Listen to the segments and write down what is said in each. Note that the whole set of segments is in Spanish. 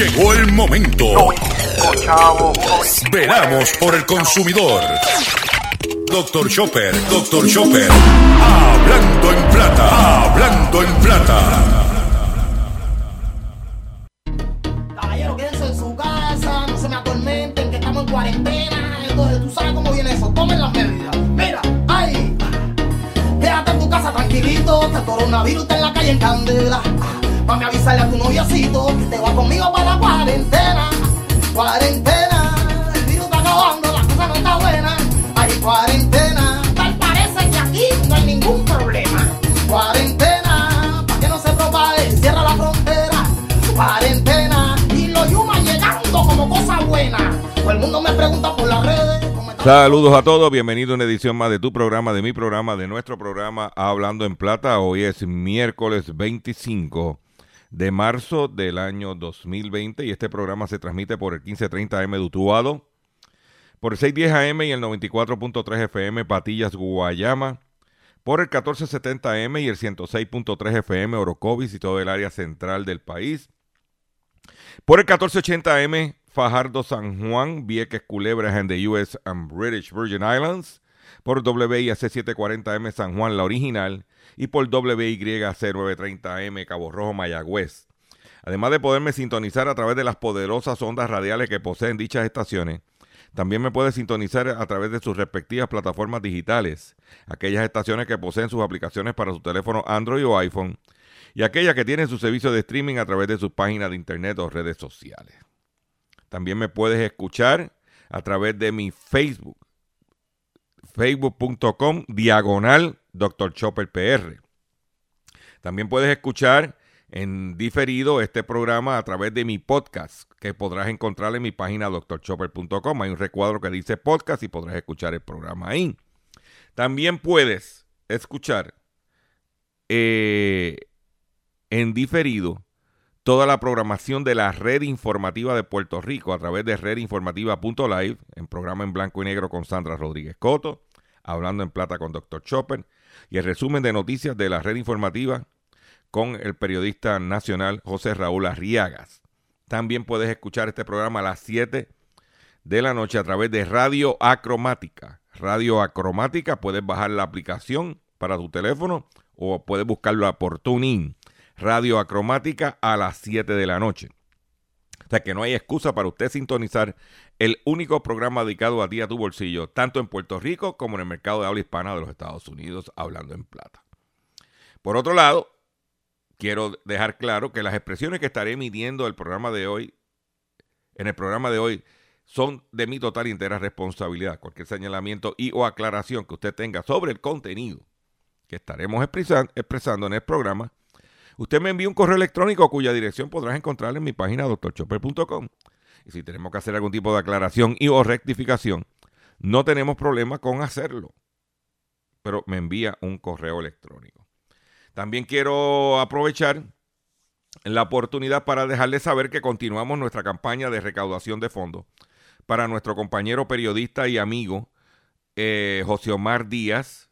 Llegó el momento. Veramos por el consumidor. Doctor Chopper, Doctor Chopper. Hablando en plata, hablando en plata. Caballero, quédense en su casa, no se me atormenten, que estamos en cuarentena. Entonces, tú sabes cómo viene eso, tomen las medidas. Mira, ay, quédate en tu casa tranquilito, este coronavirus está en la calle en candela. Mami, avisarle a tu noviocito que te va conmigo para la cuarentena. Cuarentena, el virus está acabando, la cosa no está buena. Hay cuarentena, tal parece que aquí no hay ningún problema. Cuarentena, para que no se propague, cierra la frontera. Cuarentena, y los yumas llegando como cosa buena. Todo el mundo me pregunta por las redes. Saludos a todos, bienvenido a una edición más de tu programa, de mi programa, de nuestro programa Hablando en Plata. Hoy es miércoles 25 de marzo del año 2020 y este programa se transmite por el 1530 AM de por el 610 AM y el 94.3 FM Patillas, Guayama, por el 1470 AM y el 106.3 FM Orocovis y todo el área central del país, por el 1480 AM Fajardo San Juan, Vieques Culebras en the US and British Virgin Islands, por WIAC 740M San Juan, la original, y por WYC 930M Cabo Rojo, Mayagüez. Además de poderme sintonizar a través de las poderosas ondas radiales que poseen dichas estaciones, también me puede sintonizar a través de sus respectivas plataformas digitales, aquellas estaciones que poseen sus aplicaciones para su teléfono Android o iPhone, y aquellas que tienen su servicio de streaming a través de sus páginas de internet o redes sociales. También me puedes escuchar a través de mi Facebook, facebook.com diagonal Dr. Chopper PR. También puedes escuchar en diferido este programa a través de mi podcast, que podrás encontrar en mi página drchopper.com. Hay un recuadro que dice podcast y podrás escuchar el programa ahí. También puedes escuchar eh, en diferido toda la programación de la red informativa de Puerto Rico a través de redinformativa.live, en programa en blanco y negro con Sandra Rodríguez Coto, hablando en plata con Dr. Chopper, y el resumen de noticias de la red informativa con el periodista nacional José Raúl Arriagas. También puedes escuchar este programa a las 7 de la noche a través de Radio Acromática. Radio Acromática, puedes bajar la aplicación para tu teléfono o puedes buscarlo por TuneIn. Radio Acromática a las 7 de la noche. O sea que no hay excusa para usted sintonizar el único programa dedicado a ti, a tu bolsillo, tanto en Puerto Rico como en el mercado de habla hispana de los Estados Unidos, hablando en plata. Por otro lado, quiero dejar claro que las expresiones que estaré emitiendo el programa de hoy, en el programa de hoy, son de mi total y entera responsabilidad. Cualquier señalamiento y o aclaración que usted tenga sobre el contenido que estaremos expresan- expresando en el programa, usted me envía un correo electrónico cuya dirección podrás encontrar en mi página drchopper.com. Y si tenemos que hacer algún tipo de aclaración y o rectificación, no tenemos problema con hacerlo. Pero me envía un correo electrónico. También quiero aprovechar la oportunidad para dejarles saber que continuamos nuestra campaña de recaudación de fondos para nuestro compañero periodista y amigo eh, José Omar Díaz,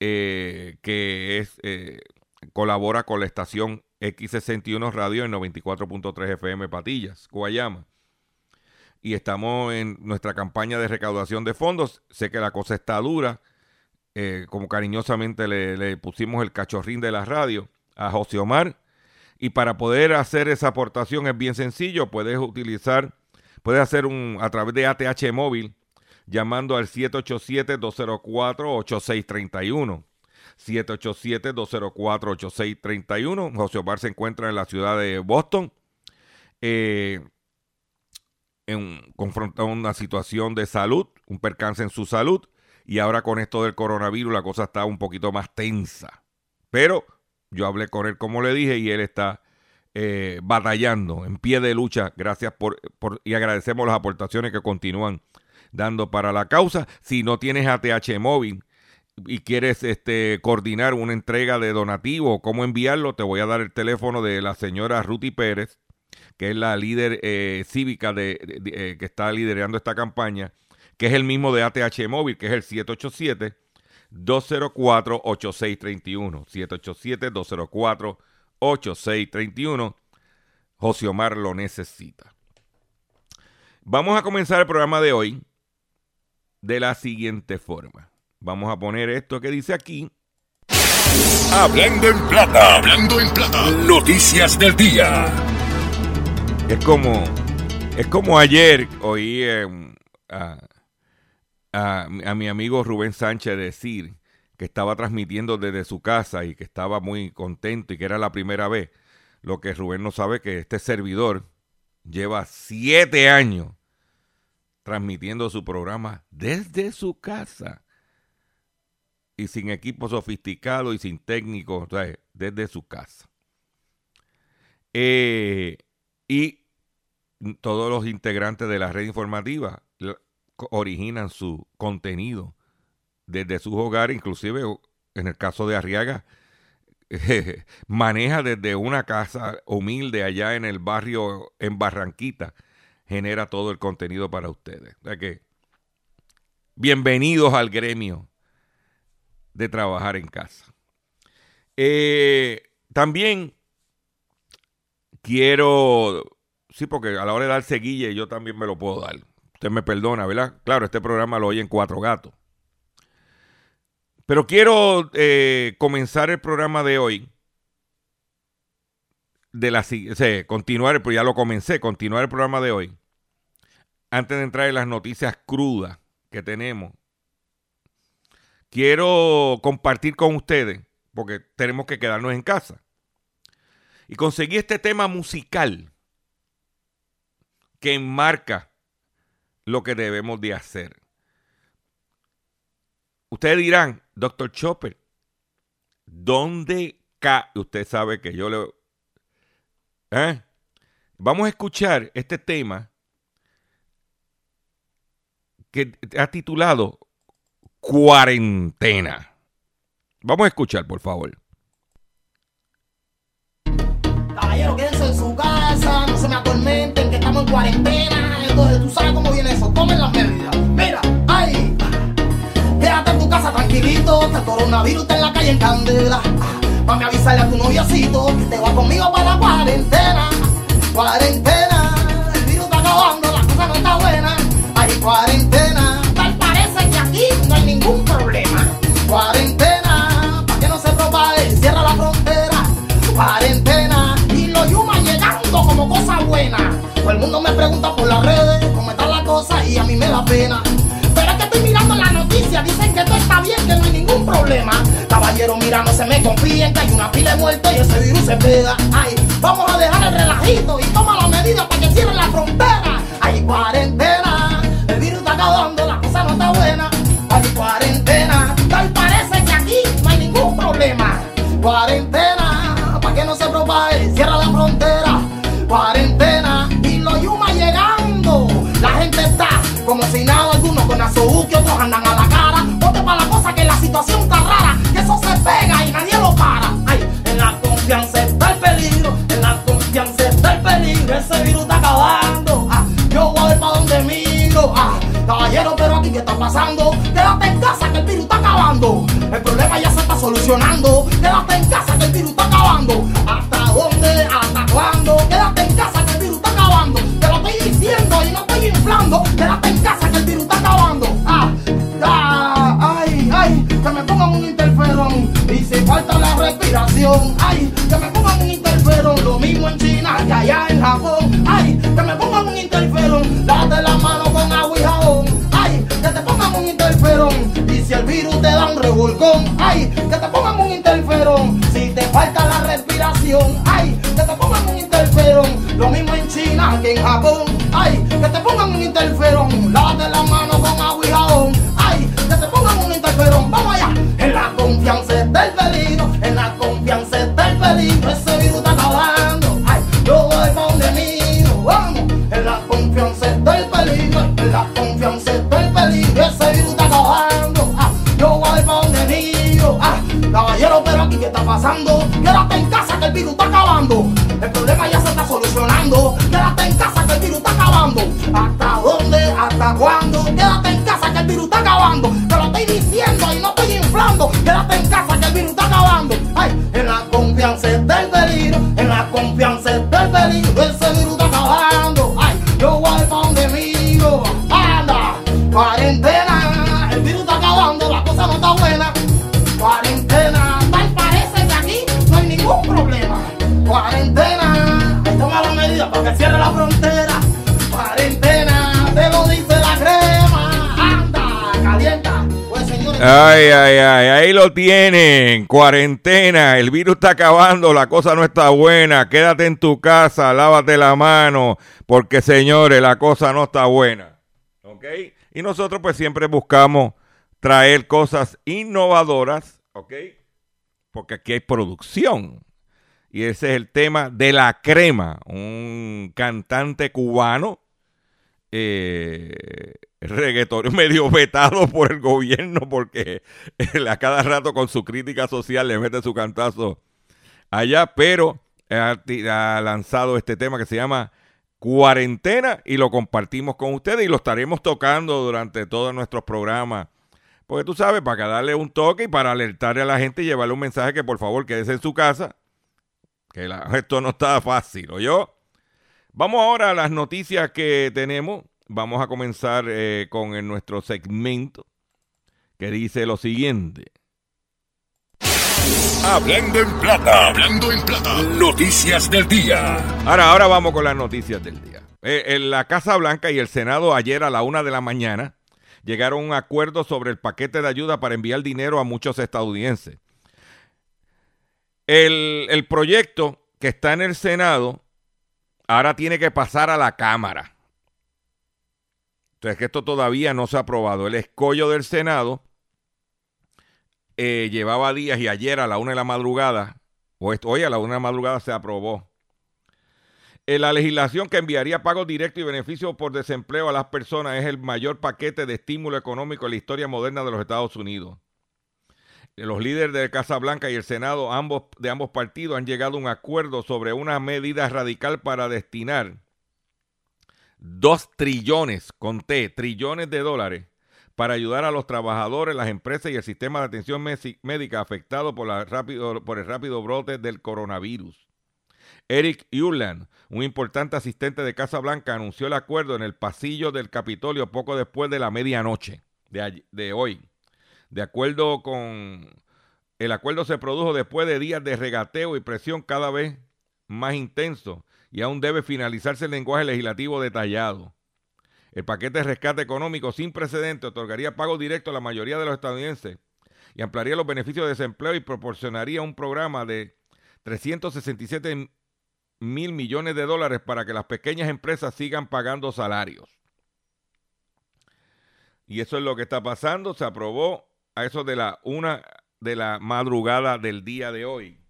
eh, que es eh, colabora con la estación X61 Radio en 94.3 FM Patillas, Guayama. Y estamos en nuestra campaña de recaudación de fondos. Sé que la cosa está dura. eh, como cariñosamente le, le pusimos el cachorrín de la radio a José Omar. Y para poder hacer esa aportación es bien sencillo. Puedes utilizar, puedes hacer un a través de ATH móvil llamando al 787-204-8631. 787-204-8631. José Omar se encuentra en la ciudad de Boston. Eh, en, confrontado una situación de salud, un percance en su salud. Y ahora con esto del coronavirus la cosa está un poquito más tensa. Pero yo hablé con él como le dije y él está eh, batallando en pie de lucha. Gracias por, por y agradecemos las aportaciones que continúan dando para la causa. Si no tienes ATH móvil y quieres este, coordinar una entrega de donativo o cómo enviarlo, te voy a dar el teléfono de la señora Ruti Pérez, que es la líder eh, cívica de, eh, que está liderando esta campaña, que es el mismo de ATH móvil, que es el 787 204-8631. 787-204-8631. José Omar lo necesita. Vamos a comenzar el programa de hoy de la siguiente forma. Vamos a poner esto que dice aquí. Hablando en plata, hablando en plata. Noticias del día. Es como, es como ayer oí eh, a, a, a mi amigo Rubén Sánchez decir que estaba transmitiendo desde su casa y que estaba muy contento y que era la primera vez. Lo que Rubén no sabe que este servidor lleva siete años transmitiendo su programa desde su casa y sin equipo sofisticado y sin técnicos, o sea, desde su casa. Eh, y todos los integrantes de la red informativa originan su contenido desde sus hogares, inclusive en el caso de Arriaga, maneja desde una casa humilde allá en el barrio en Barranquita, genera todo el contenido para ustedes. O sea que, bienvenidos al gremio de trabajar en casa. Eh, también quiero, sí, porque a la hora de dar seguilla yo también me lo puedo dar. Usted me perdona, ¿verdad? Claro, este programa lo oyen cuatro gatos. Pero quiero eh, comenzar el programa de hoy. De la, o sea, continuar, pero ya lo comencé, continuar el programa de hoy. Antes de entrar en las noticias crudas que tenemos. Quiero compartir con ustedes, porque tenemos que quedarnos en casa. Y conseguí este tema musical que enmarca lo que debemos de hacer. Ustedes dirán, doctor Chopper, ¿dónde ca Usted sabe que yo le... ¿Eh? Vamos a escuchar este tema que ha titulado Cuarentena. Vamos a escuchar, por favor. Caballero, quédense en su casa, no se me atormenten, que estamos en cuarentena. Entonces, tú sabes cómo viene eso. Tomen las medidas. Mira, ay, quédate en tu casa tranquilito, que el coronavirus está en la calle en candela. Vamos a avisarle a tu noviocito que te va conmigo para la cuarentena. Cuarentena, el virus está acabando, la cosa no está buena. Hay cuarentena, no hay ningún problema. Cuarentena, para que no se propague, cierra la frontera. Cuarentena, y los yumas llegando como cosa buena. Todo el mundo me pregunta por las redes cómo está la cosa y a mí me da pena. Pero es que estoy mirando la noticia, dicen que todo está bien, que no hay ningún problema. Caballero, mira, no se me confíen, que hay una pila de muertos y ese virus se pega. Ay, vamos a dejar el relajito y toma las medidas para que cierren la frontera. Hay cuarentena, Cuarentena, para que no se propague, cierra la frontera. Cuarentena, y los yumas llegando. La gente está como si nada, algunos con azuki, otros andan a la cara. Ponte para la cosa que la situación está rara, que eso se pega y nadie lo para. Ay, en la confianza está el peligro, en la confianza está el peligro, ese virus está acabando. Ah, yo voy a ver para dónde miro. Ah, caballero, pero aquí qué está pasando? Quédate en casa que el virus está acabando. El problema ya se está solucionando. Frontera. Cuarentena, te lo dice la crema. Anda, calienta. Pues. Ay, ay, ay, ahí lo tienen. Cuarentena, el virus está acabando, la cosa no está buena. Quédate en tu casa, lávate la mano, porque señores, la cosa no está buena. ¿Ok? Y nosotros pues siempre buscamos traer cosas innovadoras, ¿ok? Porque aquí hay producción. Y ese es el tema de la crema, un cantante cubano eh, medio vetado por el gobierno porque a cada rato con su crítica social le mete su cantazo allá, pero ha, ha, lanzado este tema que se llama Cuarentena y lo compartimos con ustedes y lo estaremos tocando durante todos nuestros programas. Porque tú sabes, para darle un toque y para alertarle a la gente y llevarle un mensaje que por favor quédese en su casa, que la, esto no está fácil, ¿o yo? Vamos ahora a las noticias que tenemos. Vamos a comenzar eh, con el, nuestro segmento que dice lo siguiente. Hablando en plata, hablando en plata, noticias del día. Ahora, ahora vamos con las noticias del día. Eh, en la Casa Blanca y el Senado ayer a la una de la mañana llegaron a un acuerdo sobre el paquete de ayuda para enviar dinero a muchos estadounidenses. El, el proyecto que está en el Senado ahora tiene que pasar a la Cámara. Entonces, que esto todavía no se ha aprobado. El escollo del Senado eh, llevaba días y ayer a la una de la madrugada, o hoy a la una de la madrugada se aprobó. Eh, la legislación que enviaría pagos directos y beneficios por desempleo a las personas es el mayor paquete de estímulo económico en la historia moderna de los Estados Unidos. Los líderes de Casa Blanca y el Senado de ambos partidos han llegado a un acuerdo sobre una medida radical para destinar dos trillones, conté, trillones de dólares para ayudar a los trabajadores, las empresas y el sistema de atención médica afectados por, la rápido, por el rápido brote del coronavirus. Eric Uland, un importante asistente de Casa Blanca, anunció el acuerdo en el pasillo del Capitolio poco después de la medianoche de hoy. De acuerdo con... El acuerdo se produjo después de días de regateo y presión cada vez más intenso y aún debe finalizarse el lenguaje legislativo detallado. El paquete de rescate económico sin precedente otorgaría pago directo a la mayoría de los estadounidenses y ampliaría los beneficios de desempleo y proporcionaría un programa de 367 mil millones de dólares para que las pequeñas empresas sigan pagando salarios. Y eso es lo que está pasando. Se aprobó a eso de la una de la madrugada del día de hoy.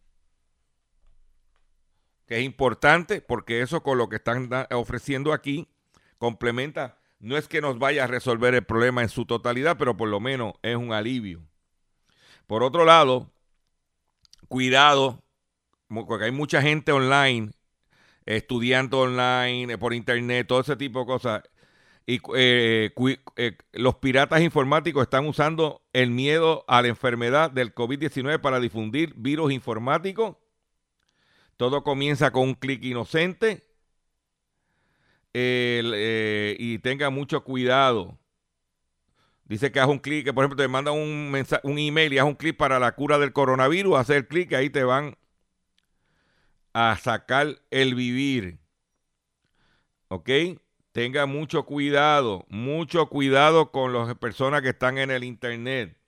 Que es importante porque eso con lo que están ofreciendo aquí complementa. No es que nos vaya a resolver el problema en su totalidad, pero por lo menos es un alivio. Por otro lado, cuidado, porque hay mucha gente online, estudiando online, por internet, todo ese tipo de cosas. Y eh, eh, los piratas informáticos están usando el miedo a la enfermedad del COVID-19 para difundir virus informáticos. Todo comienza con un clic inocente. Eh, y tenga mucho cuidado. Dice que haz un clic, que por ejemplo te mandan un, email y haz un clic para la cura del coronavirus, hacer clic y ahí te van a sacar el vivir. ¿Ok? Tenga mucho cuidado, mucho cuidado con las personas que están en el Internet.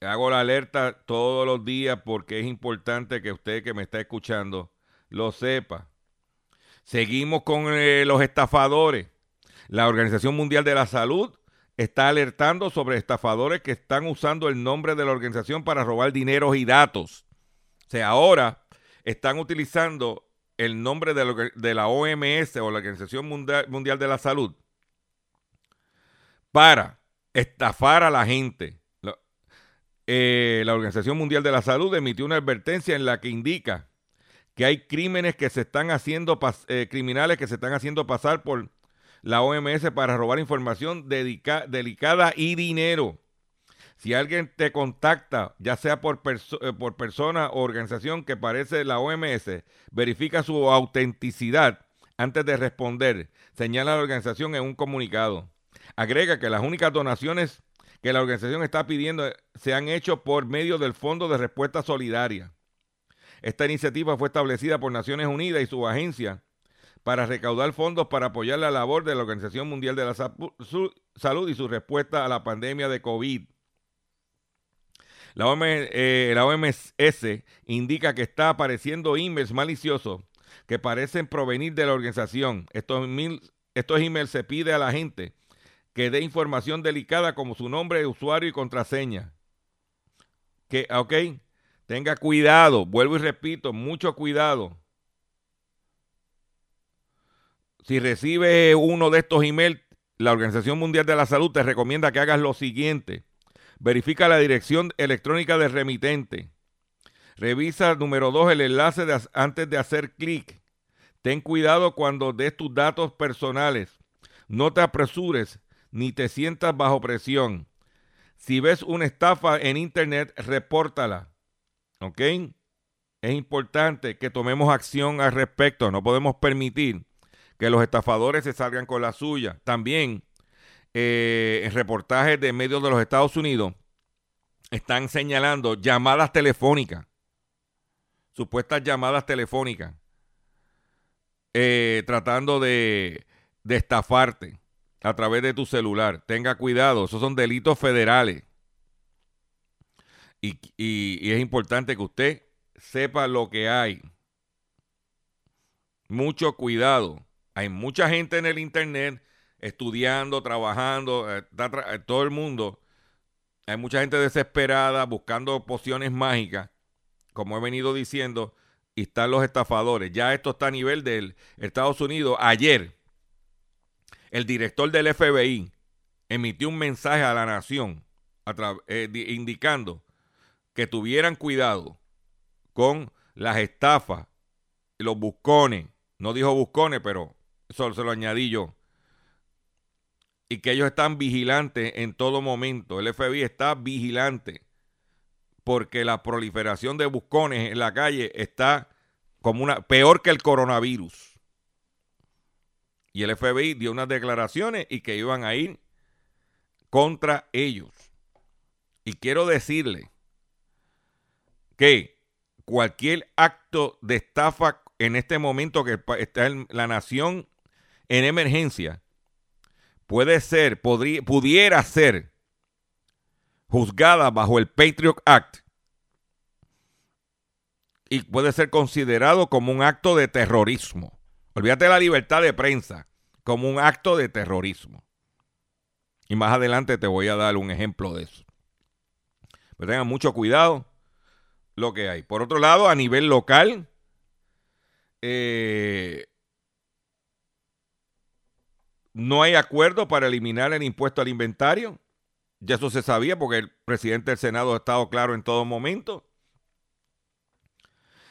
Hago la alerta todos los días porque es importante que usted que me está escuchando lo sepa. Seguimos con eh, los estafadores. La Organización Mundial de la Salud está alertando sobre estafadores que están usando el nombre de la organización para robar dinero y datos. O sea, ahora están utilizando el nombre de, la OMS o la Organización Mundial, de la Salud para estafar a la gente. Eh, la Organización Mundial de la Salud emitió una advertencia en la que indica que hay crímenes que se están haciendo, eh, criminales que se están haciendo pasar por la OMS para robar información delicada y dinero. Si alguien te contacta, ya sea por, eh, por persona o organización que parece la OMS, verifica su autenticidad antes de responder, señala la organización en un comunicado. Agrega que las únicas donaciones que la organización está pidiendo se han hecho por medio del Fondo de Respuesta Solidaria. Esta iniciativa fue establecida por Naciones Unidas y su agencia para recaudar fondos para apoyar la labor de la Organización Mundial de la Salud y su respuesta a la pandemia de COVID. La, OMS eh, indica que está apareciendo emails maliciosos que parecen provenir de la organización. Estos, estos emails se pide a la gente que dé información delicada como su nombre usuario y contraseña. Que, ok, tenga cuidado, vuelvo y repito, mucho cuidado. Si recibe uno de estos emails, la Organización Mundial de la Salud te recomienda que hagas lo siguiente. Verifica la dirección electrónica del remitente. Revisa, número dos, el enlace antes de hacer clic. Ten cuidado cuando des tus datos personales. No te apresures ni te sientas bajo presión. Si ves una estafa en Internet, repórtala. ¿Ok? Es importante que tomemos acción al respecto. No podemos permitir que los estafadores se salgan con la suya. También eh, en reportajes de medios de los Estados Unidos están señalando llamadas telefónicas, supuestas llamadas telefónicas, eh, tratando de, estafarte a través de tu celular. Tenga cuidado, esos son delitos federales. Y, es importante que usted sepa lo que hay. Mucho cuidado. Hay mucha gente en el Internet estudiando, trabajando, eh, eh, todo el mundo. Hay mucha gente desesperada buscando pociones mágicas, como he venido diciendo, y están los estafadores. Ya esto está a nivel del Estados Unidos. Ayer, el director del FBI emitió un mensaje a la nación eh, indicando que tuvieran cuidado con las estafas, los buscones. No dijo buscones, pero eso se lo añadí yo. Y que ellos están vigilantes en todo momento. El FBI está vigilante porque la proliferación de buscones en la calle está como una peor que el coronavirus. Y el FBI dio unas declaraciones y que iban a ir contra ellos. Y quiero decirle que cualquier acto de estafa en este momento que está en la nación en emergencia puede ser, podría, pudiera ser juzgada bajo el Patriot Act y puede ser considerado como un acto de terrorismo. Olvídate de la libertad de prensa como un acto de terrorismo. Y más adelante te voy a dar un ejemplo de eso. Pero tengan mucho cuidado lo que hay. Por otro lado, a nivel local, eh, no hay acuerdo para eliminar el impuesto al inventario. Ya eso se sabía porque el presidente del Senado ha estado claro en todo momento.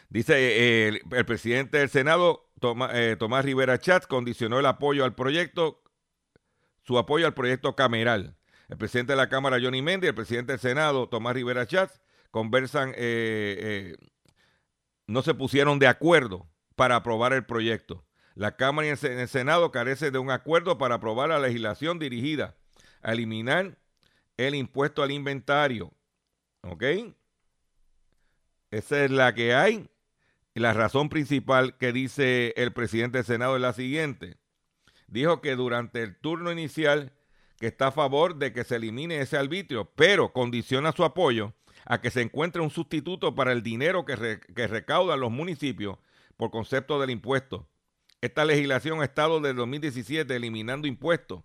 Dice eh, el, presidente del Senado, eh, Tomás Rivera Chatz, condicionó el apoyo al proyecto, su apoyo al proyecto cameral. El presidente de la Cámara, Johnny Méndez, y el presidente del Senado, Tomás Rivera Chatz, conversan, eh, no se pusieron de acuerdo para aprobar el proyecto. La Cámara y el Senado carecen de un acuerdo para aprobar la legislación dirigida a eliminar el impuesto al inventario. ¿Ok? Esa es la que hay. La razón principal que dice el presidente del Senado es la siguiente. Dijo que durante el turno inicial que está a favor de que se elimine ese arbitrio, pero condiciona su apoyo a que se encuentre un sustituto para el dinero que, que recaudan los municipios por concepto del impuesto. Esta legislación ha estado desde 2017 eliminando impuestos,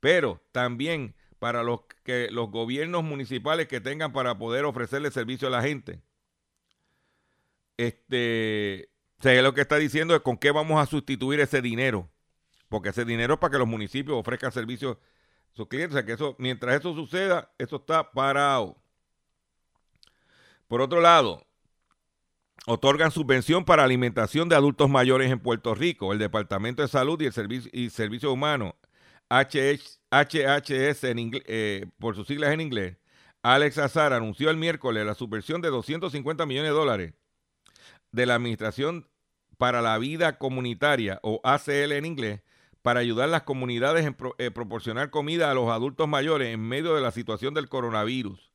pero también para los, que, los gobiernos municipales que tengan para poder ofrecerle servicio a la gente. Este, sé lo que está diciendo es con qué vamos a sustituir ese dinero, porque ese dinero es para que los municipios ofrezcan servicios a sus clientes, o sea que eso, mientras eso suceda, eso está parado. Por otro lado, otorgan subvención para alimentación de adultos mayores en Puerto Rico. El Departamento de Salud y el Servicio, Humano, HHS eh, por sus siglas en inglés, Alex Azar anunció el miércoles la subvención de 250 millones de dólares de la Administración para la Vida Comunitaria, o ACL en inglés, para ayudar a las comunidades en eh, proporcionar comida a los adultos mayores en medio de la situación del coronavirus.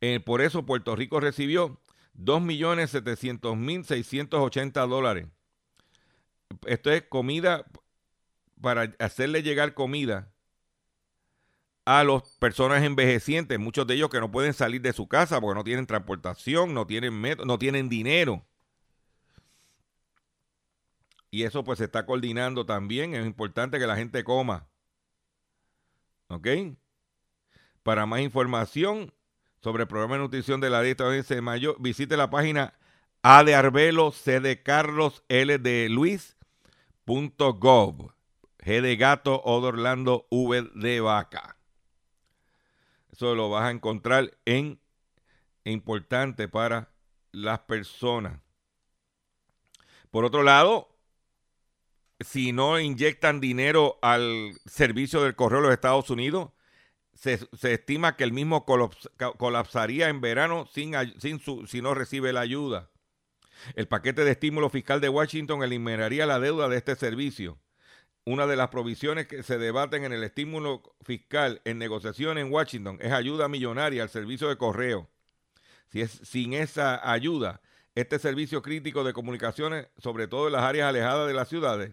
Eh, por eso Puerto Rico recibió 2.700.680 dólares. Esto es comida para hacerle llegar comida a las personas envejecientes, muchos de ellos que no pueden salir de su casa porque no tienen transportación, no tienen, no tienen dinero. Y eso pues se está coordinando también. Es importante que la gente coma. ¿Ok? Para más información sobre el programa de nutrición de la dieta de mayo, visite la página A de Arbelo, C de Carlos, L de Luis, .gov. G de gato, O de Orlando, V de vaca. Eso lo vas a encontrar en importante para las personas. Por otro lado, si no inyectan dinero al servicio del correo de los Estados Unidos, se, estima que el mismo colapsaría en verano sin, sin si no recibe la ayuda. El paquete de estímulo fiscal de Washington eliminaría la deuda de este servicio. Una de las provisiones que se debaten en el estímulo fiscal en negociación en Washington es ayuda millonaria al servicio de correo. Si es, sin esa ayuda, este servicio crítico de comunicaciones, sobre todo en las áreas alejadas de las ciudades,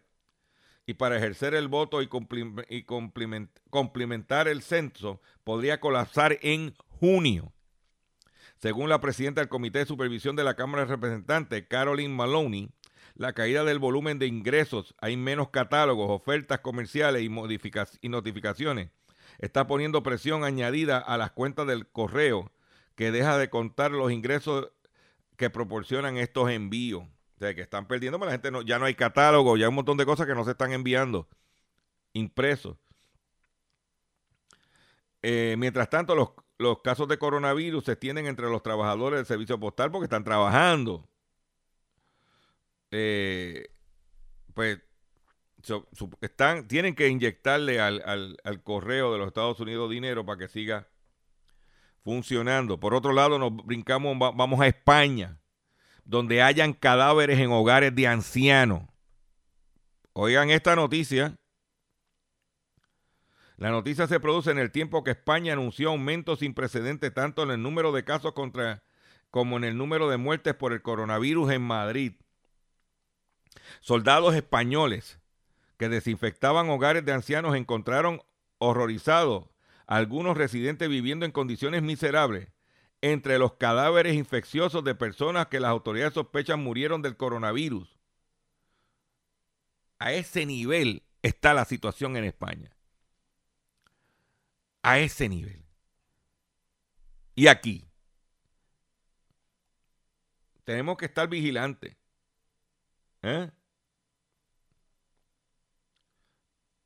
y para ejercer el voto y, complementar el censo podría colapsar en junio. Según la presidenta del Comité de Supervisión de la Cámara de Representantes, Caroline Maloney, la caída del volumen de ingresos, hay menos catálogos, ofertas comerciales y, y notificaciones, está poniendo presión añadida a las cuentas del correo que deja de contar los ingresos que proporcionan estos envíos. O sea, que están perdiendo, pero la gente no, ya no hay catálogo, ya hay un montón de cosas que no se están enviando impresos. Eh, mientras tanto, los, los casos de coronavirus se extienden entre los trabajadores del servicio postal porque están trabajando. Eh, pues están, tienen que inyectarle al, al, al, correo de los Estados Unidos dinero para que siga funcionando. Por otro lado, nos brincamos, vamos a España donde hayan cadáveres en hogares de ancianos. Oigan esta noticia. La noticia se produce en el tiempo que España anunció aumentos sin precedentes tanto en el número de casos contra, como en el número de muertes por el coronavirus en Madrid. Soldados españoles que desinfectaban hogares de ancianos encontraron horrorizados algunos residentes viviendo en condiciones miserables entre los cadáveres infecciosos de personas que las autoridades sospechan murieron del coronavirus. A ese nivel está la situación en España. A ese nivel. Y aquí. Tenemos que estar vigilantes. ¿eh?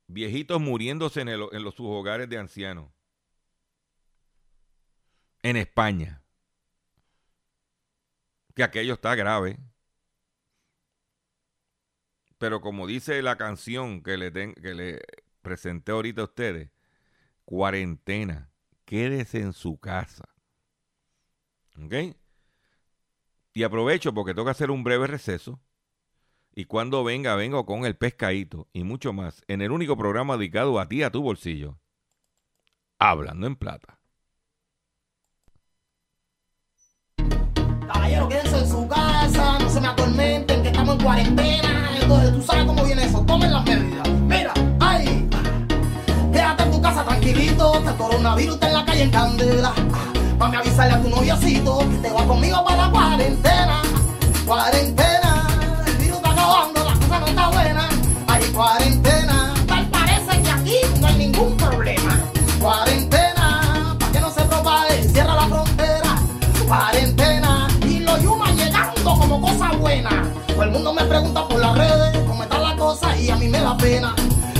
Viejitos muriéndose en, en los sus hogares de ancianos en España. Que aquello está grave. Pero como dice la canción que le, que le presenté ahorita a ustedes, cuarentena, quédese en su casa. ¿Ok? Y aprovecho porque tengo que hacer un breve receso. Y cuando venga, vengo con el pescadito y mucho más en el único programa dedicado a ti, a tu bolsillo. Hablando en plata. Se me atormenten, que estamos en cuarentena. Entonces, tú sabes cómo viene eso, tomen las medidas. Mira, ay, quédate en tu casa tranquilito, este coronavirus está en la calle en candela. Mami, avisarle a tu noviacito que te va conmigo para la cuarentena. Cuarentena, el virus está acabando, la cosa no está buena. Hay cuarentena, mundo me pregunta por las redes cómo está la cosa y a mí me da pena.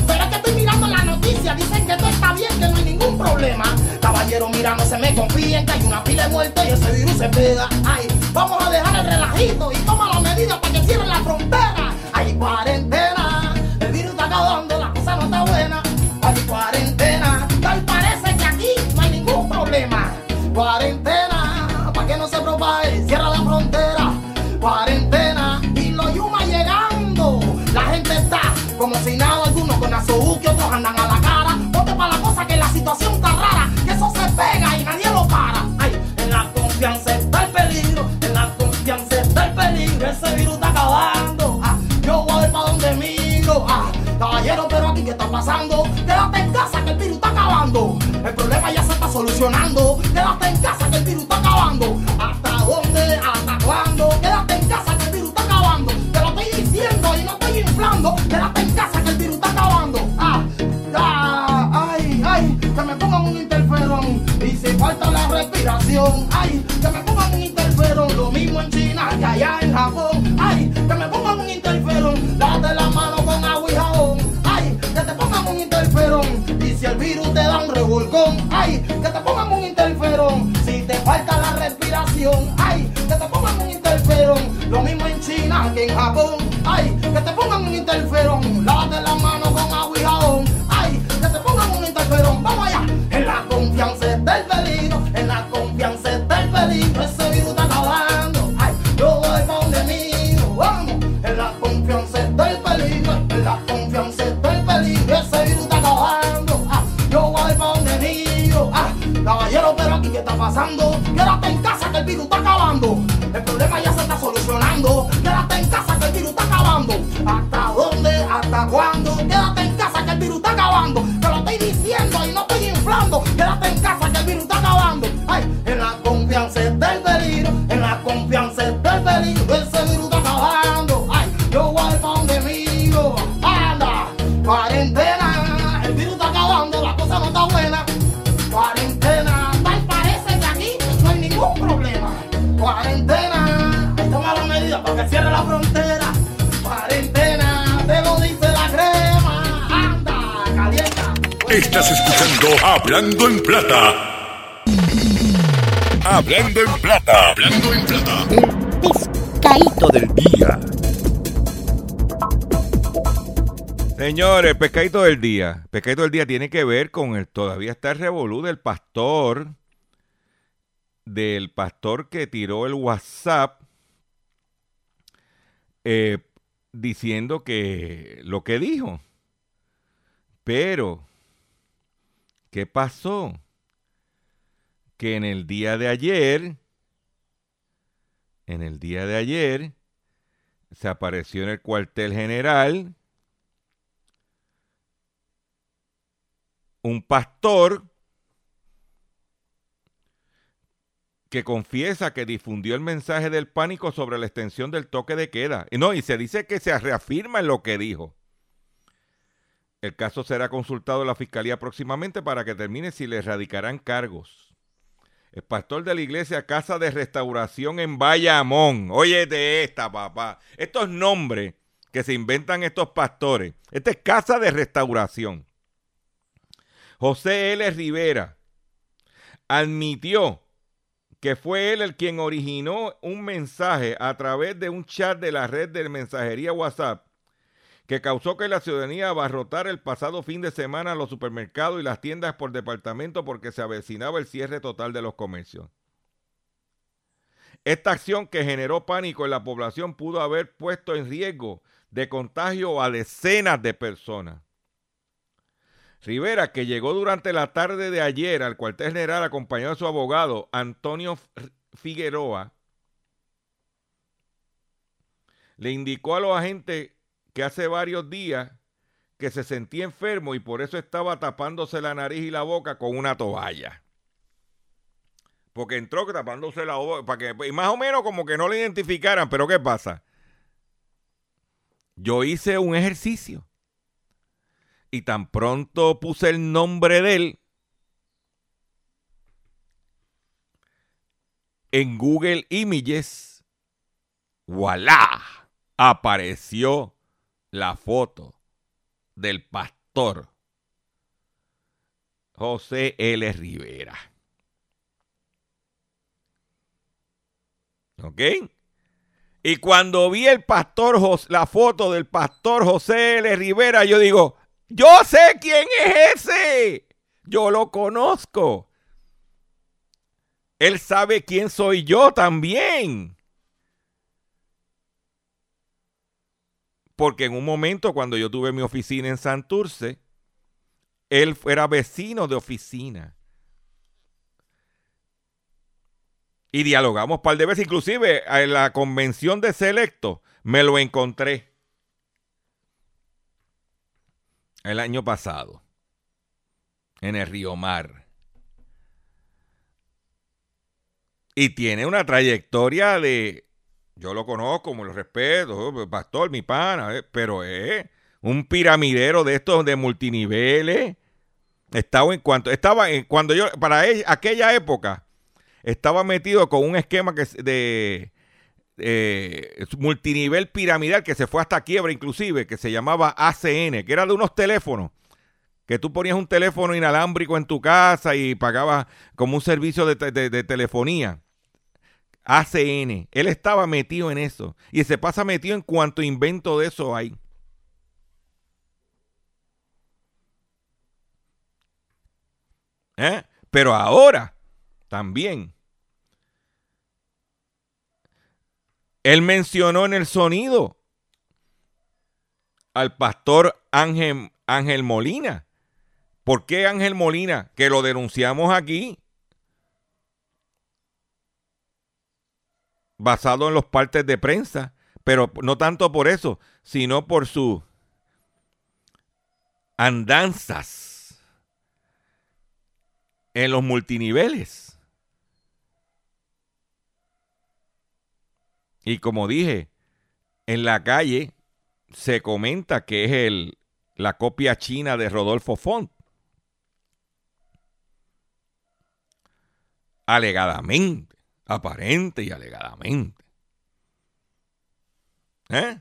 Pero es que estoy mirando la noticia, dicen que todo está bien, que no hay ningún problema. Caballero, mira, no se me confíen que hay una pila de muerte y ese virus se pega. Ay, vamos a dejar el relajito y toma las medidas para que cierren la frontera. Se. Quédate en casa que el virus está acabando. ¿Hasta dónde? ¿Hasta cuándo? Quédate en casa que el virus está acabando. Te lo estoy diciendo y no estoy inflando. Quédate en casa que el virus está acabando. Ah, ah, ay, ay, que me pongan un interferón. Y si falta la respiración, ay, que me pongan un interferón. Lo mismo en China que allá en Japón. Ay, que me pongan ay, que te pongan un interferón. Lo mismo en China que en Japón, ay, que te pongan un interferón. Lávate la mano con agua y Estás escuchando Hablando en Plata. Hablando en Plata. Hablando en Plata. Pescadito del día. Señores, pescadito del día. Pescadito del día tiene que ver con el todavía está el revolú del pastor. Del pastor que tiró el WhatsApp eh, diciendo que lo que dijo. Pero, ¿qué pasó? Que en el día de ayer, en el día de ayer, se apareció en el cuartel general un pastor que confiesa que difundió el mensaje del pánico sobre la extensión del toque de queda. No, y se dice que se reafirma en lo que dijo. El caso será consultado en la fiscalía próximamente para que termine si le erradicarán cargos. El pastor de la iglesia Casa de Restauración en Bayamón. Oye de esta, papá. Estos nombres que se inventan estos pastores. Esta es Casa de Restauración. José L. Rivera admitió que fue él el quien originó un mensaje a través de un chat de la red de mensajería WhatsApp que causó que la ciudadanía abarrotara el pasado fin de semana los supermercados y las tiendas por departamento porque se avecinaba el cierre total de los comercios. Esta acción que generó pánico en la población pudo haber puesto en riesgo de contagio a decenas de personas. Rivera, que llegó durante la tarde de ayer al cuartel general acompañado de su abogado Antonio Figueroa, le indicó a los agentes que hace varios días que se sentía enfermo y por eso estaba tapándose la nariz y la boca con una toalla. Porque entró tapándose la boca, para que, y más o menos como que no le identificaran, pero ¿qué pasa? Yo hice un ejercicio y tan pronto puse el nombre de él en Google Images, voilà, apareció la foto del pastor José L. Rivera. ¿Ok? Y cuando vi el pastor, la foto del pastor José L. Rivera, yo digo, yo sé quién es ese. Yo lo conozco. Él sabe quién soy yo también. Porque en un momento cuando yo tuve mi oficina en Santurce, él era vecino de oficina. Y dialogamos un par de veces, inclusive en la convención de Selecto me lo encontré. el año pasado en el Río Mar. Y tiene una trayectoria de, yo lo conozco, me lo respeto, pastor, mi pana, eh, pero es un piramidero de estos de multiniveles. Estaba en cuanto, estaba en, cuando yo, para aquella época, estaba metido con un esquema que de eh, multinivel piramidal que se fue hasta quiebra inclusive, que se llamaba ACN, que era de unos teléfonos, que tú ponías un teléfono inalámbrico en tu casa y pagabas como un servicio de, telefonía. ACN, él estaba metido en eso y se pasa metido en cuanto invento de eso hay. ¿Eh? Pero ahora también Él mencionó en el sonido al pastor Ángel, Ángel Molina. ¿Por qué Ángel Molina? Que lo denunciamos aquí. Basado en los partes de prensa. Pero no tanto por eso, sino por sus andanzas en los multiniveles. Y como dije, en la calle se comenta que es el, la copia china de Rodolfo Font. Alegadamente, aparente y alegadamente. ¿Eh?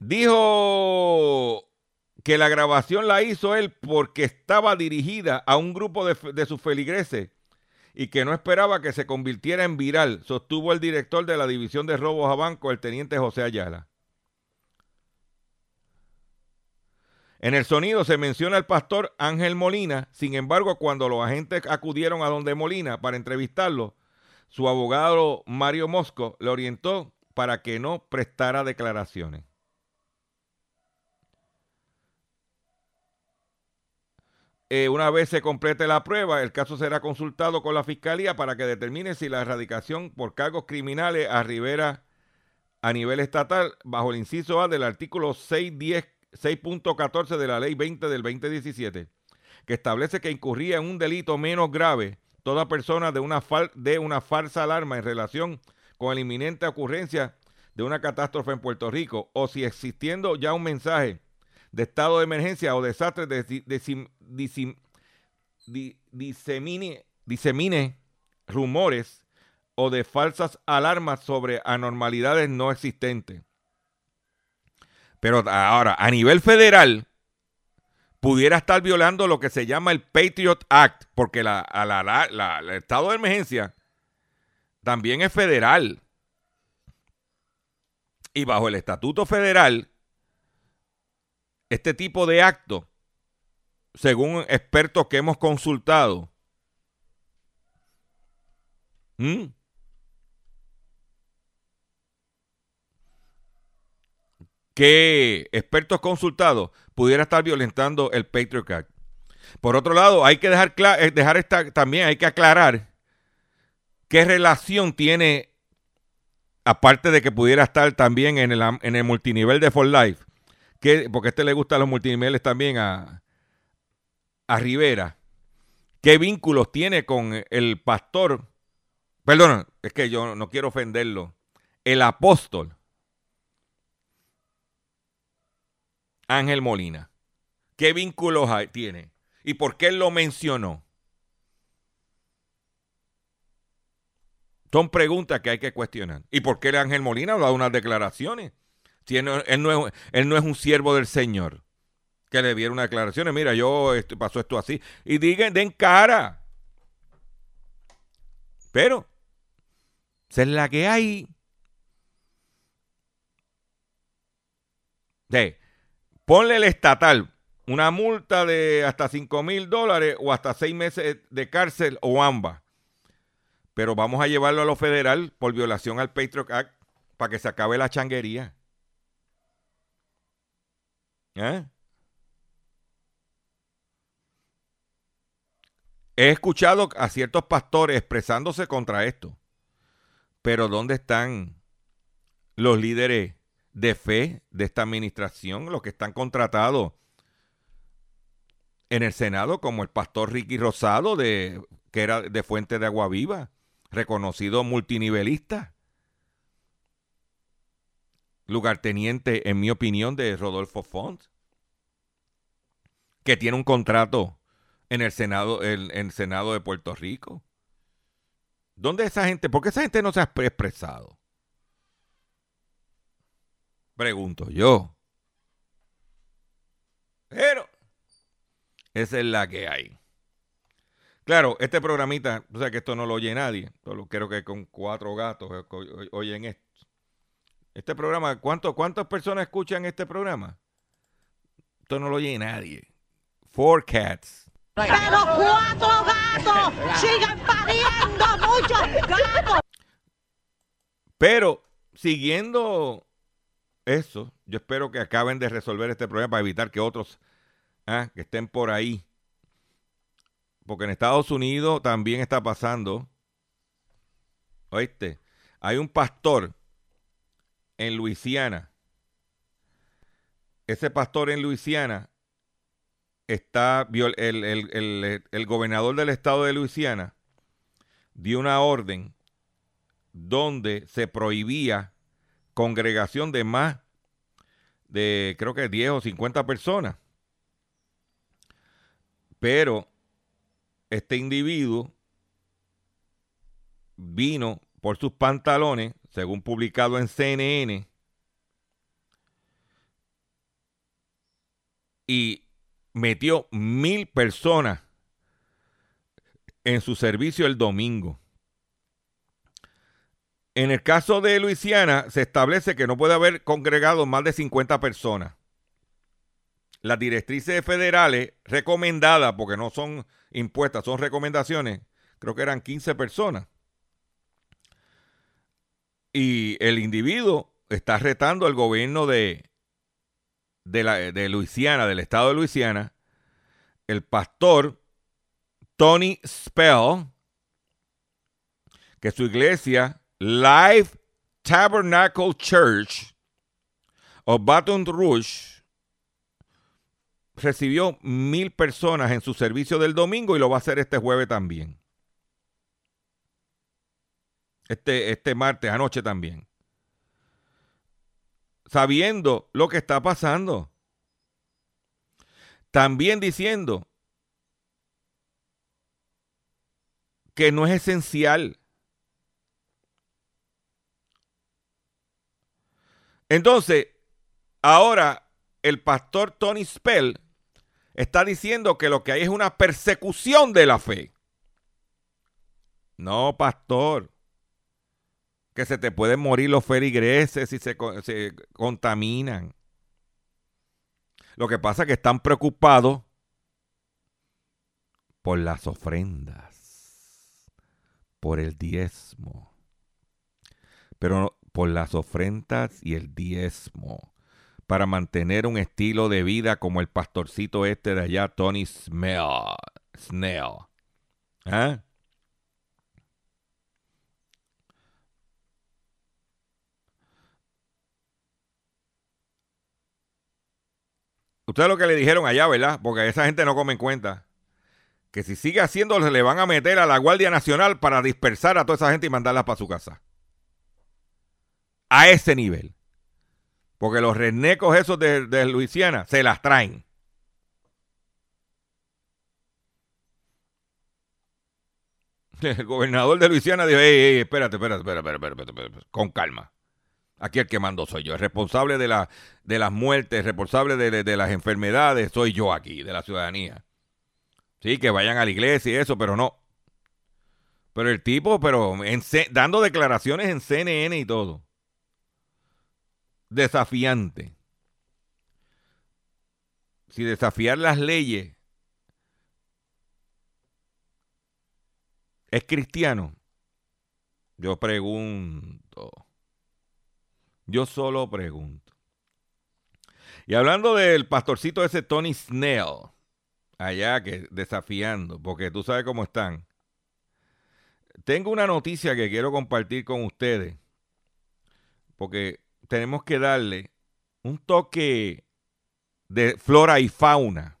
Dijo que la grabación la hizo él porque estaba dirigida a un grupo de, de sus feligreses y que no esperaba que se convirtiera en viral, sostuvo el director de la División de Robos a Banco, el teniente José Ayala. En el sonido se menciona al pastor Ángel Molina, sin embargo, cuando los agentes acudieron a donde Molina para entrevistarlo, su abogado Mario Mosco le orientó para que no prestara declaraciones. Eh, una vez se complete la prueba, el caso será consultado con la fiscalía para que determine si la erradicación por cargos criminales a Rivera a nivel estatal, bajo el inciso A del artículo 6.14 de la Ley 20 del 2017, que establece que incurría en un delito menos grave toda persona de una, de una falsa alarma en relación con la inminente ocurrencia de una catástrofe en Puerto Rico, o si existiendo ya un mensaje de estado de emergencia o desastre de, disemine, disemine rumores o de falsas alarmas sobre anormalidades no existentes. Pero ahora, a nivel federal, pudiera estar violando lo que se llama el Patriot Act, porque la, el estado de emergencia también es federal. Y bajo el estatuto federal, este tipo de acto, según expertos que hemos consultado, que expertos consultados pudiera estar violentando el Patriot Act. Por otro lado, hay que dejar, eh, dejar esta, también hay que aclarar qué relación tiene, aparte de que pudiera estar también en el, en el multinivel de For Life, porque a este le gustan los multiniveles también a, a Rivera, ¿qué vínculos tiene con el pastor? Perdón, es que yo no quiero ofenderlo. El apóstol Ángel Molina. ¿Qué vínculos tiene? ¿Y por qué lo mencionó? Son preguntas que hay que cuestionar. ¿Y por qué Ángel Molina ha dado unas declaraciones? él, no es, él no es un siervo del Señor. Que le diera una declaración. Mira, yo esto, pasó esto así. Y digan, den cara. Pero, es la que hay. De, ponle el estatal una multa de hasta 5 mil dólares o hasta 6 meses de cárcel o ambas. Pero vamos a llevarlo a lo federal por violación al Patriot Act para que se acabe la changuería. ¿Eh? He escuchado a ciertos pastores expresándose contra esto. Pero ¿dónde están los líderes de fe de esta administración, los que están contratados en el Senado, como el pastor Ricky Rosado, de, que era de Fuente de Agua Viva, reconocido multinivelista. Lugarteniente, en mi opinión, de Rodolfo Font, que tiene un contrato en el Senado, en, en el Senado de Puerto Rico. ¿Dónde esa gente? ¿Por qué esa gente no se ha expresado? Pregunto yo. Pero esa es la que hay. Claro, este programita, o sea que esto no lo oye nadie. Solo creo que con cuatro gatos oyen esto. Este programa, ¿cuánto, ¿cuántas personas escuchan este programa? Esto no lo oye nadie. Four cats. Pero cuatro gatos siguen pariendo muchos gatos. Pero siguiendo eso, yo espero que acaben de resolver este problema para evitar que otros ah, que estén por ahí. Porque en Estados Unidos también está pasando. ¿Oíste? Hay un pastor en Luisiana. Ese pastor en Luisiana está. El, el, el gobernador del estado de Luisiana dio una orden donde se prohibía congregación de más de creo que 10 o 50 personas. Pero este individuo vino por sus pantalones, según publicado en CNN, y metió mil personas en su servicio el domingo. En el caso de Luisiana, se establece que no puede haber congregado más de 50 personas. Las directrices federales recomendadas, porque no son impuestas, son recomendaciones, creo que eran 15 personas. Y el individuo está retando al gobierno de, de, la, de Luisiana, del estado de Luisiana, el pastor Tony Spell, que su iglesia Life Tabernacle Church of Baton Rouge recibió mil personas en su servicio del domingo y lo va a hacer este jueves también. Este, este martes, anoche también. Sabiendo lo que está pasando. También diciendo que no es esencial Entonces, ahora el pastor Tony Spell está diciendo que lo que hay es una persecución de la fe. No, pastor. Que se te pueden morir los ferigreses si se, se contaminan. Lo que pasa es que están preocupados por las ofrendas, por el diezmo. Pero por las ofrendas y el diezmo para mantener un estilo de vida como el pastorcito este de allá, Tony Smell, Snell. ¿Ah? Ustedes lo que le dijeron allá, ¿verdad? Porque esa gente no come en cuenta. Que si sigue haciéndolo, le van a meter a la Guardia Nacional para dispersar a toda esa gente y mandarla para su casa a ese nivel. Porque los renecos esos de, Luisiana se las traen. El gobernador de Luisiana dijo, ey, espérate, espérate, espérate, espérate, espérate, con calma. Aquí el que mando soy yo. El responsable de, la, de las muertes, responsable de, de, las enfermedades, soy yo aquí, de la ciudadanía. Sí, que vayan a la iglesia y eso, pero no. Pero el tipo, pero dando declaraciones en CNN y todo desafiante. Si desafiar las leyes es cristiano, yo pregunto. Yo solo pregunto. Y hablando del pastorcito ese Tony Snell, allá que desafiando, porque tú sabes cómo están. Tengo una noticia que quiero compartir con ustedes, porque tenemos que darle un toque de flora y fauna.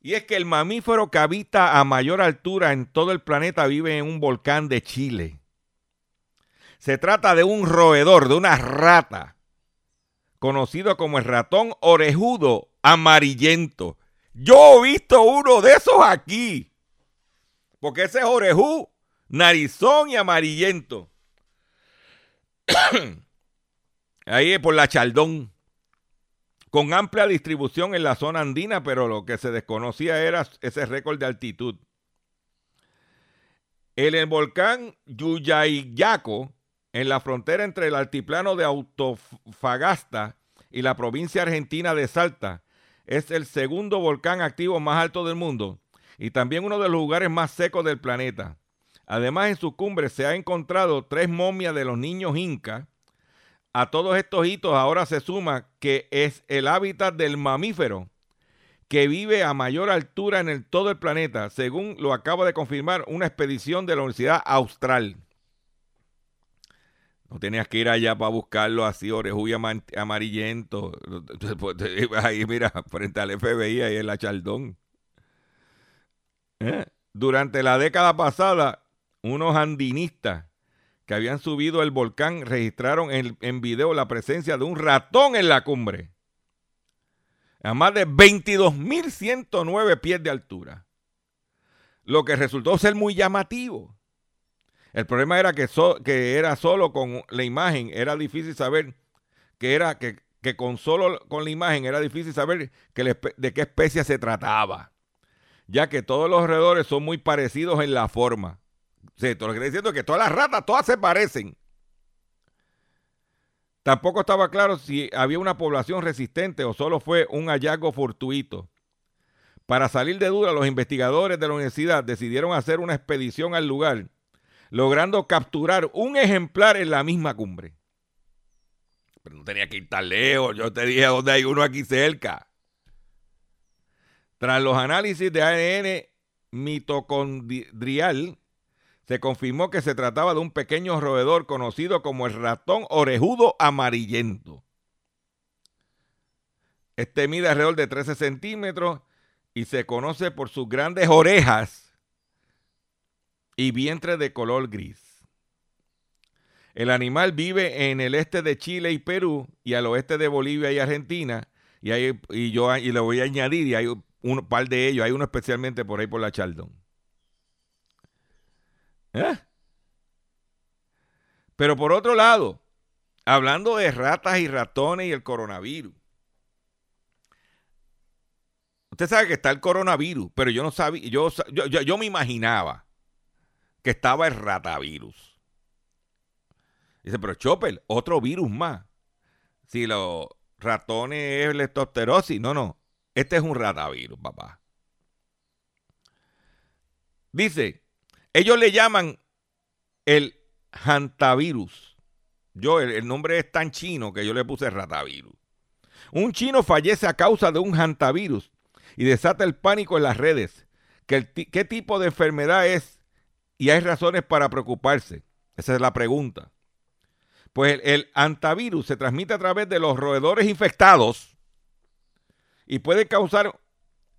Y es que el mamífero que habita a mayor altura en todo el planeta vive en un volcán de Chile. Se trata de un roedor, de una rata, conocido como el ratón orejudo amarillento. Yo he visto uno de esos aquí. Porque ese es orejú, narizón y amarillento. Ahí es por la Chaldón. Con amplia distribución en la zona andina, pero lo que se desconocía era ese récord de altitud. En el volcán Yuyayaco, en la frontera entre el altiplano de Autofagasta y la provincia argentina de Salta, es el segundo volcán activo más alto del mundo y también uno de los lugares más secos del planeta. Además, en su cumbre se ha encontrado tres momias de los niños incas. A todos estos hitos ahora se suma que es el hábitat del mamífero que vive a mayor altura en todo el planeta, según lo acaba de confirmar una expedición de la Universidad Austral. No tenías que ir allá para buscarlo así, orejú y amarillento. Ahí, mira, frente al FBI, ahí en la Chaldón. ¿Eh? Durante la década pasada, unos andinistas que habían subido el volcán registraron en, en video la presencia de un ratón en la cumbre. A más de 22.109 pies de altura. Lo que resultó ser muy llamativo. El problema era que, que era solo con la imagen, era difícil saber que era que, con solo con la imagen era difícil saber de qué especie se trataba, ya que todos los alrededores son muy parecidos en la forma. Lo que diciendo es que todas las ratas, todas se parecen. Tampoco estaba claro si había una población resistente o solo fue un hallazgo fortuito. Para salir de duda, los investigadores de la universidad decidieron hacer una expedición al lugar logrando capturar un ejemplar en la misma cumbre. Pero no tenía que ir tan lejos, yo te dije dónde hay uno aquí cerca. Tras los análisis de ADN mitocondrial, se confirmó que se trataba de un pequeño roedor conocido como el ratón orejudo amarillento. Este mide alrededor de 13 centímetros y se conoce por sus grandes orejas y vientre de color gris. El animal vive en el este de Chile y Perú y al oeste de Bolivia y Argentina. Y, y yo y le voy a añadir, y hay un par de ellos, hay uno especialmente por ahí por la Chaldón. ¿Eh? Pero por otro lado, hablando de ratas y ratones y el coronavirus. Usted sabe que está el coronavirus, pero yo no sabía, yo, yo, yo me imaginaba que estaba el ratavirus. Dice, pero Chopper, otro virus más. Si los ratones es leptosterosis, no, no. Este es un ratavirus, papá. Dice, ellos le llaman el hantavirus. Yo, el, nombre es tan chino que yo le puse ratavirus. Un chino fallece a causa de un hantavirus y desata el pánico en las redes. ¿Qué, qué tipo de enfermedad es? y hay razones para preocuparse. Esa es la pregunta. Pues el, antivirus se transmite a través de los roedores infectados y puede causar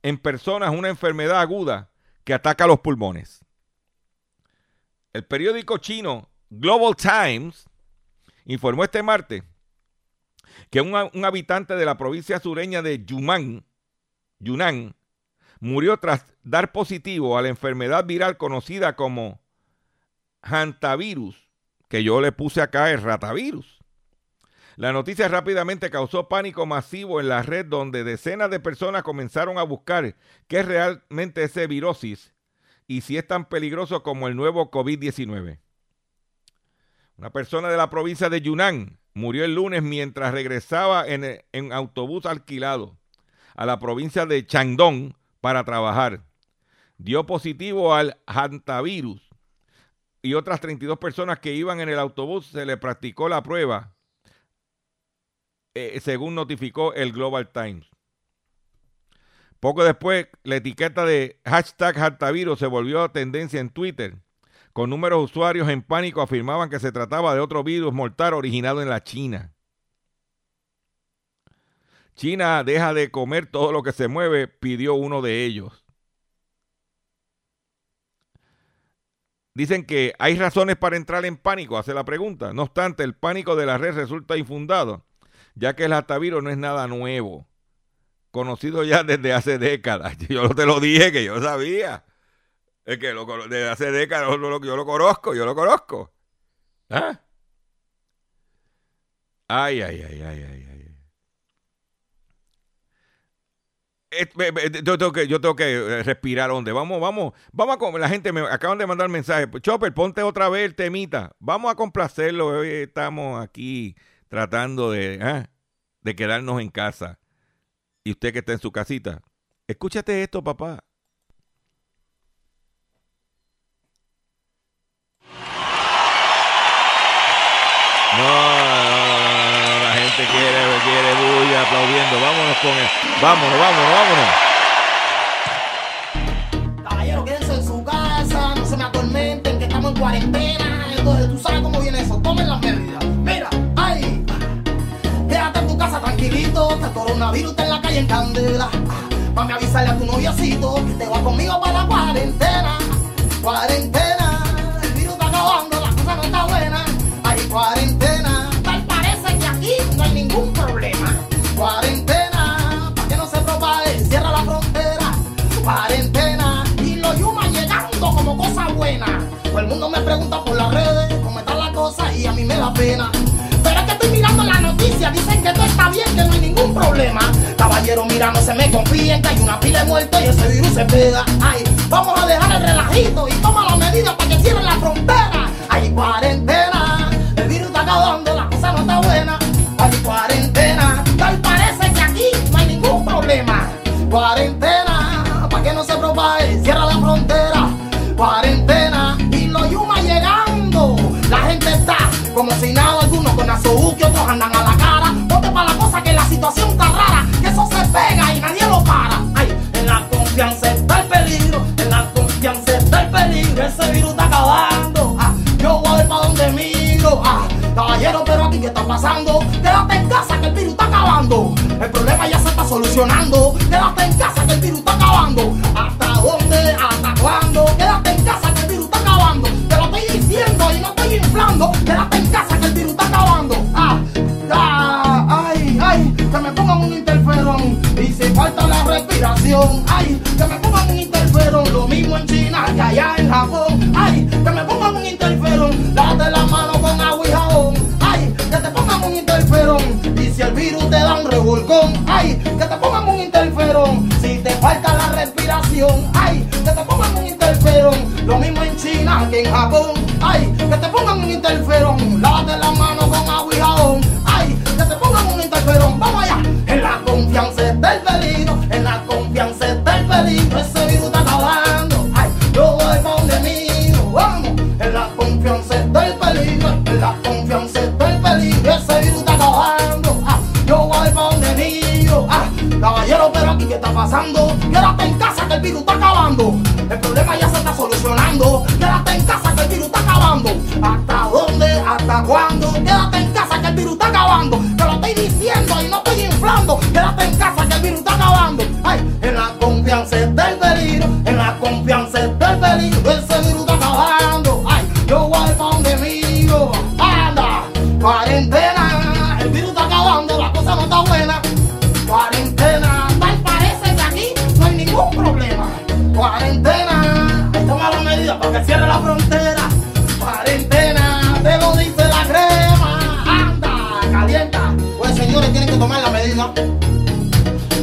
en personas una enfermedad aguda que ataca los pulmones. El periódico chino Global Times informó este martes que un, habitante de la provincia sureña de Yunnan, murió tras dar positivo a la enfermedad viral conocida como hantavirus, que yo le puse acá el ratavirus. La noticia rápidamente causó pánico masivo en la red donde decenas de personas comenzaron a buscar qué es realmente ese virosis y si es tan peligroso como el nuevo COVID-19. Una persona de la provincia de Yunnan murió el lunes mientras regresaba en, en autobús alquilado a la provincia de Changdong para trabajar. Dio positivo al hantavirus y otras 32 personas que iban en el autobús se le practicó la prueba, eh, según notificó el Global Times. Poco después, la etiqueta de hashtag hantavirus se volvió tendencia en Twitter, con números de usuarios en pánico afirmaban que se trataba de otro virus mortal originado en la China. China deja de comer todo lo que se mueve, pidió uno de ellos. Dicen que hay razones para entrar en pánico, hace la pregunta. No obstante, el pánico de la red resulta infundado, ya que el hatavirus no es nada nuevo, conocido ya desde hace décadas. Yo te lo dije que yo sabía. Es que lo, desde hace décadas yo lo, conozco, yo lo conozco. ¿Ah? Ay, ay, ay, ay, ay, ay. Yo tengo, que, yo tengo que eh, respirar donde vamos, vamos, vamos a comer. La gente me acaban de mandar mensaje. Chopper, ponte otra vez el temita. Vamos a complacerlo. Hoy estamos aquí tratando de, ¿ah? de quedarnos en casa. Y usted que está en su casita, escúchate esto, papá. No, no, no, la gente quiere, quiere bulla aplaudiendo. Vámonos con él. Vámonos, vámonos, vámonos. Caballero, quédense en su casa, no se me atormenten, que estamos en cuarentena. Entonces tú sabes cómo viene eso, tomen este coronavirus está en la calle en candela. Mami, avisarle a tu noviocito que te va conmigo para la cuarentena. Cuarentena, el virus está acabando, la cosa no está buena. Hay cuarentena, tal parece que aquí no hay ningún problema. Cuarentena, para que no se propague, cierra la frontera. Cuarentena, y los yumas llegando como cosa buena. Todo el mundo me pregunta por las redes cómo está la cosa y a mí me da pena. Dicen que todo está bien, que no hay ningún problema. Caballero, mira, no se me confíen, que hay una pila de muertos y ese virus se pega. Ay, vamos a dejar el relajito y toma las medidas para que cierren la frontera. Hay cuarentena, el virus está acabando, la cosa no está buena. Hay cuarentena, tal parece que aquí no hay ningún problema. Cuarentena, pasando? Quédate en casa que el virus está acabando. El problema ya se está solucionando. Quédate en casa ay, que te pongan un interferón. Lo mismo en China que en Japón, ay, que te pongan un interferón. Lávate la mano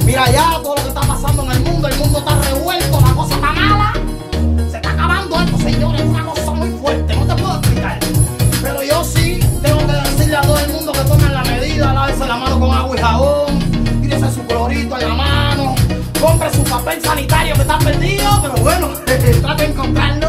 Mira ya todo lo que está pasando en el mundo. El mundo está revuelto. La cosa está mala. Se está acabando esto, señores. Es una cosa muy fuerte. No te puedo explicar. Pero yo sí tengo que decirle a todo el mundo que tomen la medida. Lávese la mano con agua y jabón. Tírese su clorito en la mano. Compre su papel sanitario que está perdido. Pero bueno, trate de encontrarlo.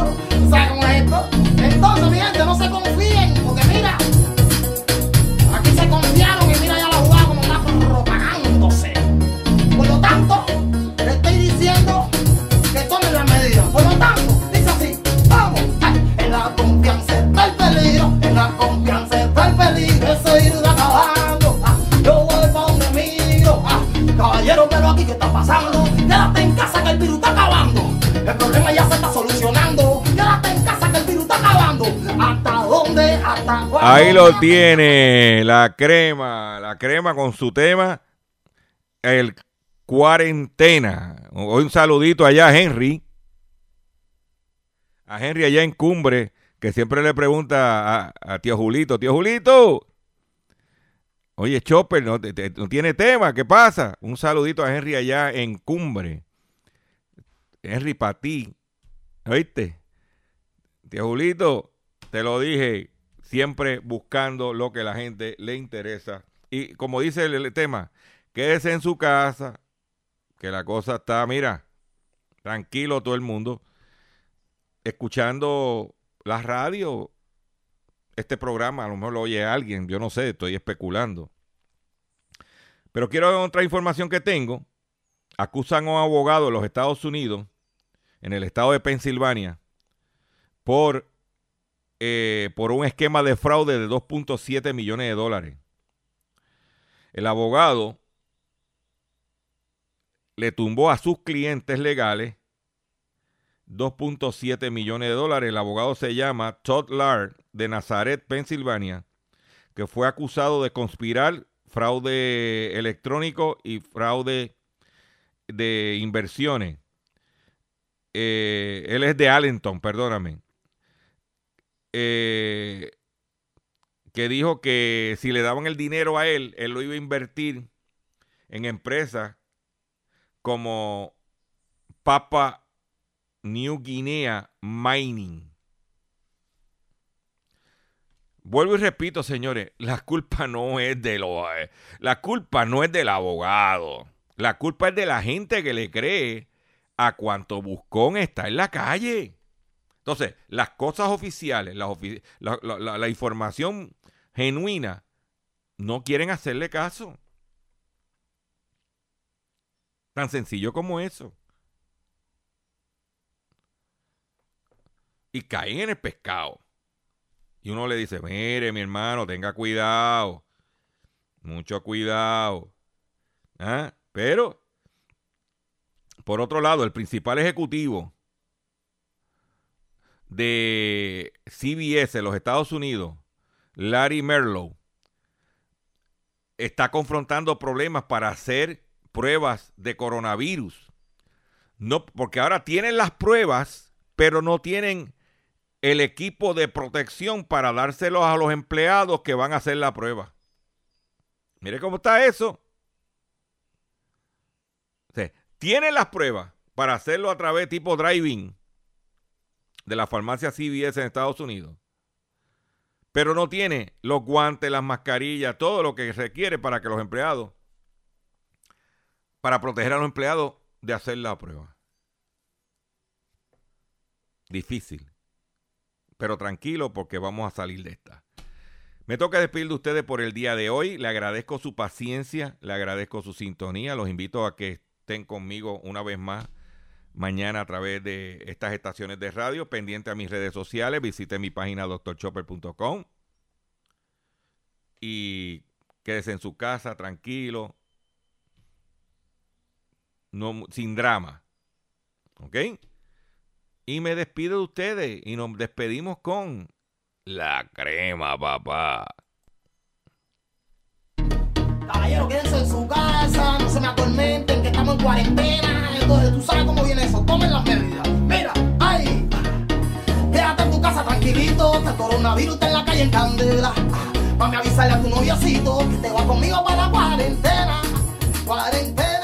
Virus está acabando. El problema ya se está solucionando. Quédate en casa que el virus está acabando. ¿Hasta dónde? ¿Hasta cuándo? Ahí lo tiene, la crema, la crema con su tema, el cuarentena. Hoy un saludito allá a Henry, a Henry allá en Cumbre, que siempre le pregunta a, a tío Julito, tío Julito, oye Chopper, no, tiene tema, ¿qué pasa? Un saludito a Henry allá en Cumbre. Henry, para ti, ¿oíste? Tío Julito, te lo dije, siempre buscando lo que la gente le interesa. Y como dice el tema, quédese en su casa, que la cosa está, mira, tranquilo todo el mundo, escuchando la radio, este programa, a lo mejor lo oye alguien, yo no sé, estoy especulando. Pero quiero otra información que tengo. Acusan a un abogado de los Estados Unidos, en el estado de Pensilvania, por, eh, por un esquema de fraude de 2.7 millones de dólares. El abogado le tumbó a sus clientes legales 2.7 millones de dólares. El abogado se llama Todd Lard de Nazaret, Pensilvania, que fue acusado de conspirar fraude electrónico y fraude de inversiones. Eh, él es de Allenton, perdóname. Eh, que dijo que si le daban el dinero a él, él lo iba a invertir en empresas como Papa New Guinea Mining. Vuelvo y repito, señores, la culpa no es de lo, eh, la culpa no es del abogado. La culpa es de la gente que le cree a cuanto buscón está en la calle. Entonces, las cosas oficiales, la información genuina, no quieren hacerle caso. Tan sencillo como eso. Y caen en el pescado. Y uno le dice, mire, mi hermano, tenga cuidado. Mucho cuidado. ¿Ah? Pero, por otro lado, el principal ejecutivo de CBS los Estados Unidos, Larry Merlow, está confrontando problemas para hacer pruebas de coronavirus. No, porque ahora tienen las pruebas, pero no tienen el equipo de protección para dárselos a los empleados que van a hacer la prueba. Mire cómo está eso. Tienen las pruebas para hacerlo a través tipo driving de la farmacia CVS en Estados Unidos. Pero no tiene los guantes, las mascarillas, todo lo que requiere para que los empleados, para proteger a los empleados de hacer la prueba. Difícil. Pero tranquilo porque vamos a salir de esta. Me toca despedir de ustedes por el día de hoy. Le agradezco su paciencia, le agradezco su sintonía. Los invito a que estén conmigo una vez más mañana a través de estas estaciones de radio, pendiente a mis redes sociales, visite mi página drchopper.com y quédese en su casa tranquilo, sin drama. ¿Ok? Y me despido de ustedes y nos despedimos con la crema, papá. Caballero, quédense en su casa, no se me atormenten, que estamos en cuarentena. Entonces, tú sabes cómo viene eso, tomen las medidas. Mira, ay, quédate en tu casa tranquilito, que el coronavirus está en la calle en candela. Para avisarle a tu noviocito que te va conmigo para la cuarentena. Cuarentena.